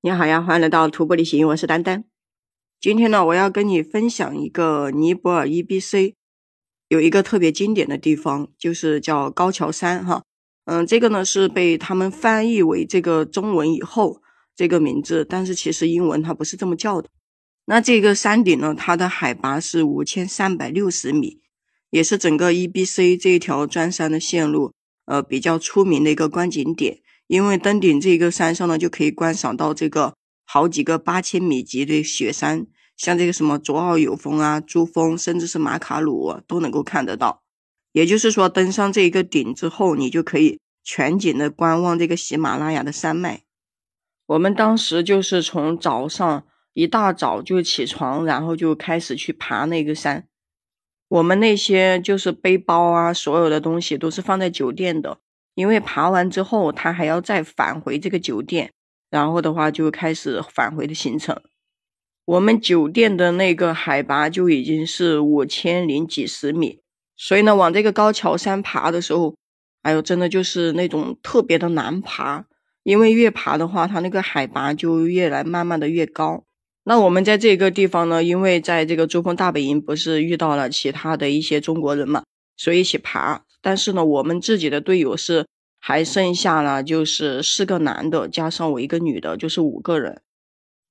你好呀，欢迎来到徒步旅行，我是丹丹。今天呢，我要跟你分享一个尼泊尔 EBC 有一个特别经典的地方，就是叫高桥山哈。嗯，这个呢是被他们翻译为这个中文以后这个名字，但是其实英文它不是这么叫的。那这个山顶呢，它的海拔是五千三百六十米，也是整个 EBC 这一条钻山的线路呃比较出名的一个观景点。因为登顶这个山上呢，就可以观赏到这个好几个八千米级的雪山，像这个什么卓奥友峰啊、珠峰，甚至是马卡鲁都能够看得到。也就是说，登上这一个顶之后，你就可以全景的观望这个喜马拉雅的山脉。我们当时就是从早上一大早就起床，然后就开始去爬那个山。我们那些就是背包啊，所有的东西都是放在酒店的。因为爬完之后，他还要再返回这个酒店，然后的话就开始返回的行程。我们酒店的那个海拔就已经是五千零几十米，所以呢，往这个高桥山爬的时候，哎呦，真的就是那种特别的难爬。因为越爬的话，它那个海拔就越来慢慢的越高。那我们在这个地方呢，因为在这个珠峰大本营不是遇到了其他的一些中国人嘛，所以一起爬。但是呢，我们自己的队友是还剩下了，就是四个男的，加上我一个女的，就是五个人，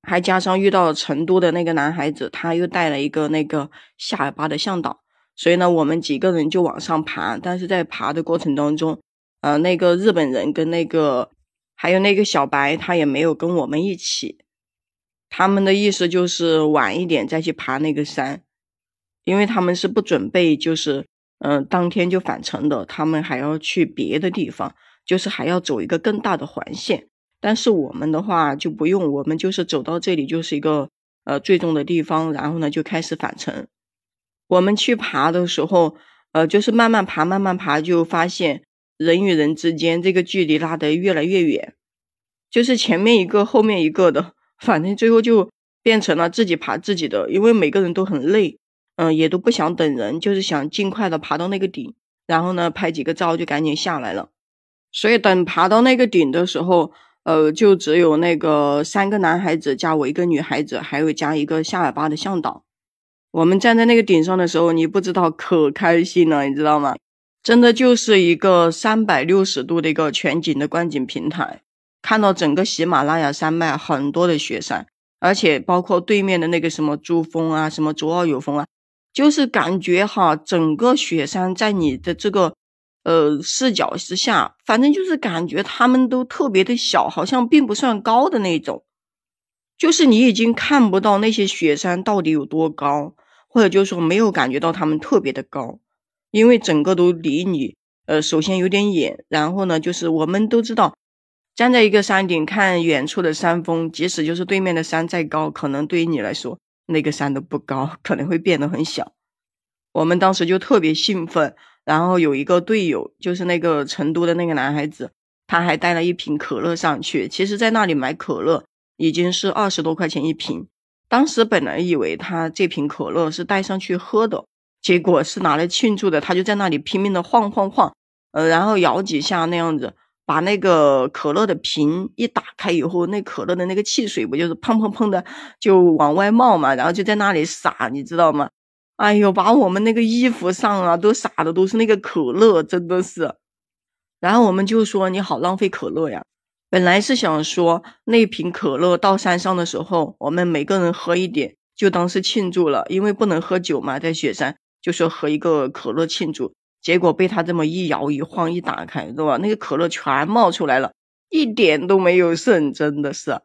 还加上遇到成都的那个男孩子，他又带了一个那个下尔巴的向导，所以呢，我们几个人就往上爬。但是在爬的过程当中，呃，那个日本人跟那个还有那个小白，他也没有跟我们一起，他们的意思就是晚一点再去爬那个山，因为他们是不准备就是。嗯，当天就返程的，他们还要去别的地方，就是还要走一个更大的环线。但是我们的话就不用，我们就是走到这里就是一个呃最终的地方，然后呢就开始返程。我们去爬的时候，呃，就是慢慢爬，慢慢爬，就发现人与人之间这个距离拉得越来越远，就是前面一个，后面一个的，反正最后就变成了自己爬自己的，因为每个人都很累。嗯，也都不想等人，就是想尽快的爬到那个顶，然后呢拍几个照就赶紧下来了。所以等爬到那个顶的时候，呃，就只有那个三个男孩子加我一个女孩子，还有加一个下尔巴的向导。我们站在那个顶上的时候，你不知道可开心了，你知道吗？真的就是一个三百六十度的一个全景的观景平台，看到整个喜马拉雅山脉很多的雪山，而且包括对面的那个什么珠峰啊，什么卓奥友峰啊。就是感觉哈，整个雪山在你的这个呃视角之下，反正就是感觉他们都特别的小，好像并不算高的那种。就是你已经看不到那些雪山到底有多高，或者就是说没有感觉到它们特别的高，因为整个都离你呃首先有点远，然后呢就是我们都知道，站在一个山顶看远处的山峰，即使就是对面的山再高，可能对于你来说。那个山都不高，可能会变得很小。我们当时就特别兴奋，然后有一个队友，就是那个成都的那个男孩子，他还带了一瓶可乐上去。其实，在那里买可乐已经是二十多块钱一瓶。当时本来以为他这瓶可乐是带上去喝的，结果是拿来庆祝的。他就在那里拼命的晃晃晃，呃，然后摇几下那样子。把那个可乐的瓶一打开以后，那可乐的那个汽水不就是砰砰砰的就往外冒嘛，然后就在那里洒，你知道吗？哎呦，把我们那个衣服上啊都洒的都是那个可乐，真的是。然后我们就说你好浪费可乐呀。本来是想说那瓶可乐到山上的时候，我们每个人喝一点，就当是庆祝了，因为不能喝酒嘛，在雪山就说喝一个可乐庆祝。结果被他这么一摇一晃一打开，对吧？那个可乐全冒出来了，一点都没有剩，真的是。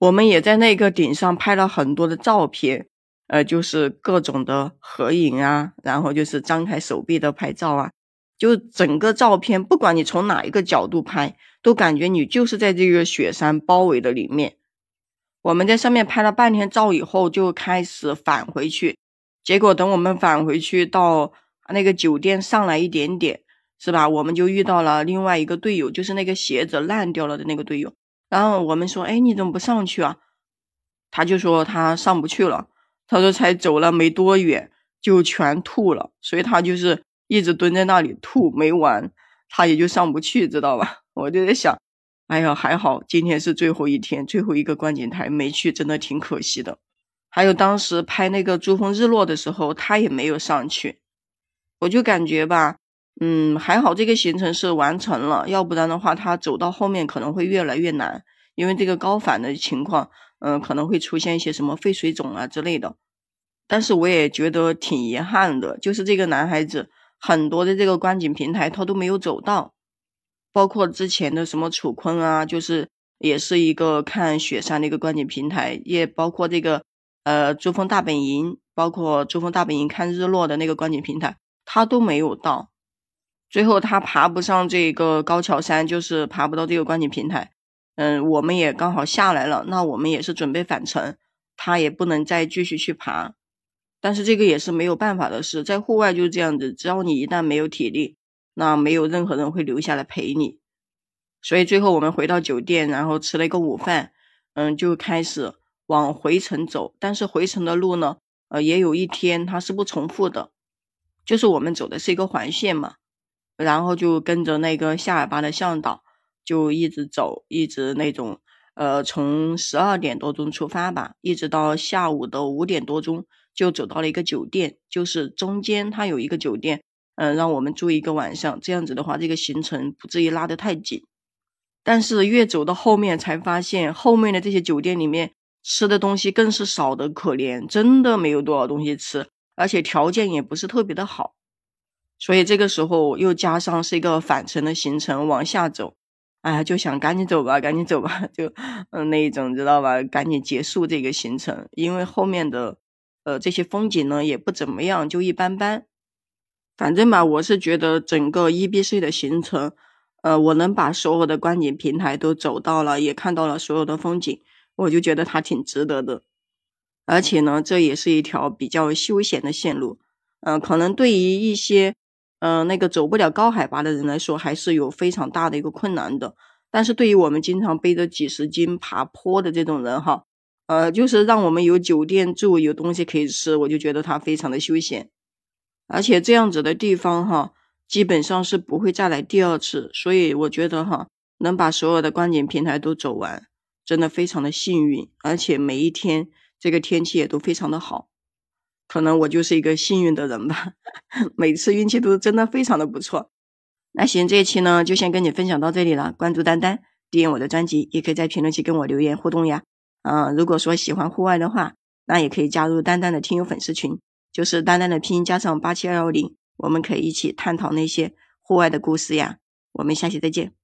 我们也在那个顶上拍了很多的照片，呃，就是各种的合影啊，然后就是张开手臂的拍照啊，就整个照片，不管你从哪一个角度拍，都感觉你就是在这个雪山包围的里面。我们在上面拍了半天照以后，就开始返回去，结果等我们返回去到。那个酒店上来一点点，是吧？我们就遇到了另外一个队友，就是那个鞋子烂掉了的那个队友。然后我们说：“哎，你怎么不上去啊？”他就说他上不去了。他说才走了没多远就全吐了，所以他就是一直蹲在那里吐没完，他也就上不去，知道吧？我就在想，哎呀，还好今天是最后一天，最后一个观景台没去，真的挺可惜的。还有当时拍那个珠峰日落的时候，他也没有上去，我就感觉吧，嗯，还好这个行程是完成了，要不然的话，他走到后面可能会越来越难，因为这个高反的情况，嗯，可能会出现一些什么肺水肿啊之类的。但是我也觉得挺遗憾的，就是这个男孩子很多的这个观景平台他都没有走到。包括之前的什么楚坤啊，就是也是一个看雪山的一个观景平台，也包括这个呃珠峰大本营，包括珠峰大本营看日落的那个观景平台，他都没有到。最后他爬不上这个高桥山，就是爬不到这个观景平台。嗯，我们也刚好下来了，那我们也是准备返程，他也不能再继续去爬。但是这个也是没有办法的事，在户外就是这样子，只要你一旦没有体力。那没有任何人会留下来陪你，所以最后我们回到酒店，然后吃了一个午饭，嗯，就开始往回程走。但是回程的路呢，呃，也有一天它是不重复的，就是我们走的是一个环线嘛，然后就跟着那个下尔巴的向导，就一直走，一直那种，呃，从十二点多钟出发吧，一直到下午的五点多钟，就走到了一个酒店，就是中间它有一个酒店。嗯，让我们住一个晚上，这样子的话，这个行程不至于拉得太紧。但是越走到后面，才发现后面的这些酒店里面吃的东西更是少得可怜，真的没有多少东西吃，而且条件也不是特别的好。所以这个时候又加上是一个返程的行程，往下走，哎，就想赶紧走吧，赶紧走吧，就嗯那一种知道吧，赶紧结束这个行程，因为后面的呃这些风景呢也不怎么样，就一般般。反正吧，我是觉得整个 E B C 的行程，呃，我能把所有的观景平台都走到了，也看到了所有的风景，我就觉得它挺值得的。而且呢，这也是一条比较休闲的线路，嗯，可能对于一些，嗯，那个走不了高海拔的人来说，还是有非常大的一个困难的。但是对于我们经常背着几十斤爬坡的这种人哈，呃，就是让我们有酒店住，有东西可以吃，我就觉得它非常的休闲。而且这样子的地方哈，基本上是不会再来第二次，所以我觉得哈，能把所有的观景平台都走完，真的非常的幸运。而且每一天这个天气也都非常的好，可能我就是一个幸运的人吧，每次运气都真的非常的不错。那行，这一期呢就先跟你分享到这里了。关注丹丹，订阅我的专辑，也可以在评论区跟我留言互动呀。嗯，如果说喜欢户外的话，那也可以加入丹丹的听友粉丝群。就是丹丹的拼音加上八七二幺零，我们可以一起探讨那些户外的故事呀。我们下期再见。